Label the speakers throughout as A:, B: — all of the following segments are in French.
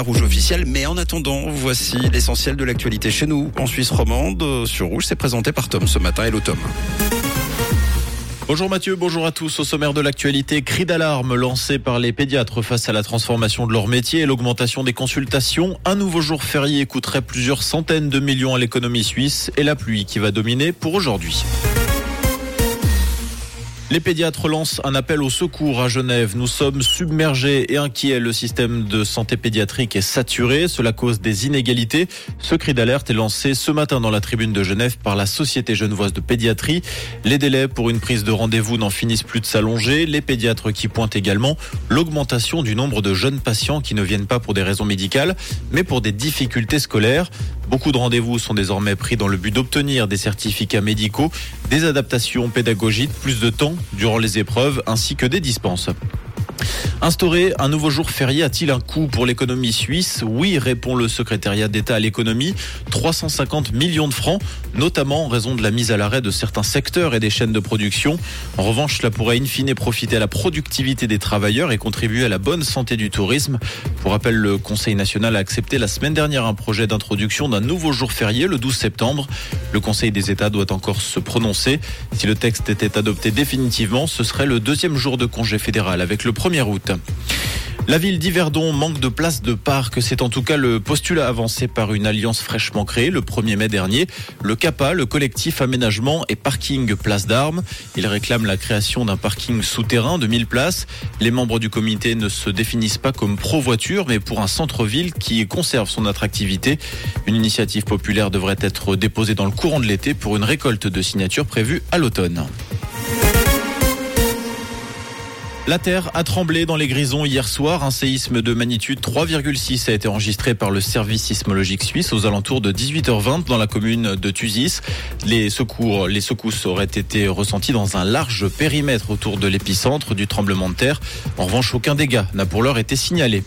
A: Rouge officiel, mais en attendant, voici l'essentiel de l'actualité chez nous, en Suisse romande. Sur Rouge, c'est présenté par Tom ce matin. Hello Tom.
B: Bonjour Mathieu, bonjour à tous. Au sommaire de l'actualité, cri d'alarme lancé par les pédiatres face à la transformation de leur métier et l'augmentation des consultations. Un nouveau jour férié coûterait plusieurs centaines de millions à l'économie suisse et la pluie qui va dominer pour aujourd'hui. Les pédiatres lancent un appel au secours à Genève. Nous sommes submergés et inquiets. Le système de santé pédiatrique est saturé. Cela cause des inégalités. Ce cri d'alerte est lancé ce matin dans la tribune de Genève par la Société genevoise de pédiatrie. Les délais pour une prise de rendez-vous n'en finissent plus de s'allonger. Les pédiatres qui pointent également l'augmentation du nombre de jeunes patients qui ne viennent pas pour des raisons médicales, mais pour des difficultés scolaires. Beaucoup de rendez-vous sont désormais pris dans le but d'obtenir des certificats médicaux, des adaptations pédagogiques, plus de temps durant les épreuves ainsi que des dispenses. Instaurer un nouveau jour férié a-t-il un coût pour l'économie suisse Oui, répond le secrétariat d'État à l'économie. 350 millions de francs, notamment en raison de la mise à l'arrêt de certains secteurs et des chaînes de production. En revanche, cela pourrait in fine profiter à la productivité des travailleurs et contribuer à la bonne santé du tourisme. Pour rappel, le Conseil national a accepté la semaine dernière un projet d'introduction d'un nouveau jour férié le 12 septembre. Le Conseil des États doit encore se prononcer. Si le texte était adopté définitivement, ce serait le deuxième jour de congé fédéral avec le 1er août. La ville d'Yverdon manque de places de parc. C'est en tout cas le postulat avancé par une alliance fraîchement créée le 1er mai dernier. Le CAPA, le collectif aménagement et parking place d'armes. Il réclame la création d'un parking souterrain de 1000 places. Les membres du comité ne se définissent pas comme pro-voiture, mais pour un centre-ville qui conserve son attractivité. Une initiative populaire devrait être déposée dans le courant de l'été pour une récolte de signatures prévue à l'automne. La terre a tremblé dans les Grisons hier soir. Un séisme de magnitude 3,6 a été enregistré par le service sismologique suisse aux alentours de 18h20 dans la commune de Tuzis. Les secours, les secousses auraient été ressentis dans un large périmètre autour de l'épicentre du tremblement de terre. En revanche, aucun dégât n'a pour l'heure été signalé.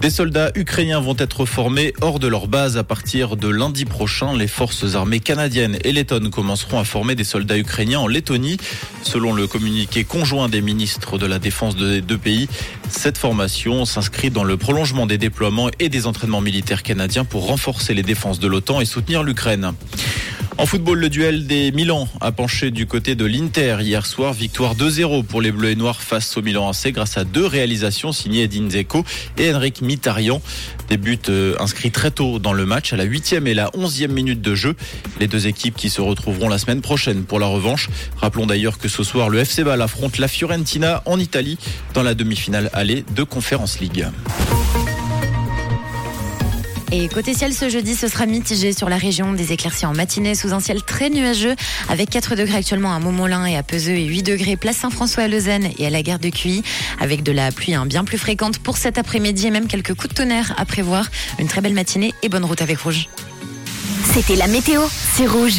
B: Des soldats ukrainiens vont être formés hors de leur base à partir de lundi prochain. Les forces armées canadiennes et lettonnes commenceront à former des soldats ukrainiens en Lettonie. Selon le communiqué conjoint des ministres de la Défense des deux pays, cette formation s'inscrit dans le prolongement des déploiements et des entraînements militaires canadiens pour renforcer les défenses de l'OTAN et soutenir l'Ukraine. En football, le duel des Milan a penché du côté de l'Inter hier soir. Victoire 2-0 pour les Bleus et Noirs face au Milan AC grâce à deux réalisations signées Edin Zeko et Henrik Mitarian. Des buts euh, inscrits très tôt dans le match à la 8e et la 11e minute de jeu. Les deux équipes qui se retrouveront la semaine prochaine pour la revanche. Rappelons d'ailleurs que ce soir, le FC Ball affronte la Fiorentina en Italie dans la demi-finale allée de Conference League.
C: Et côté ciel, ce jeudi, ce sera mitigé sur la région. Des éclaircies en matinée sous un ciel très nuageux, avec 4 degrés actuellement à Montmolin et à Peseux et 8 degrés place Saint-François à Lausanne et à la gare de Cuy, avec de la pluie hein, bien plus fréquente pour cet après-midi et même quelques coups de tonnerre à prévoir. Une très belle matinée et bonne route avec Rouge.
D: C'était la météo, c'est Rouge.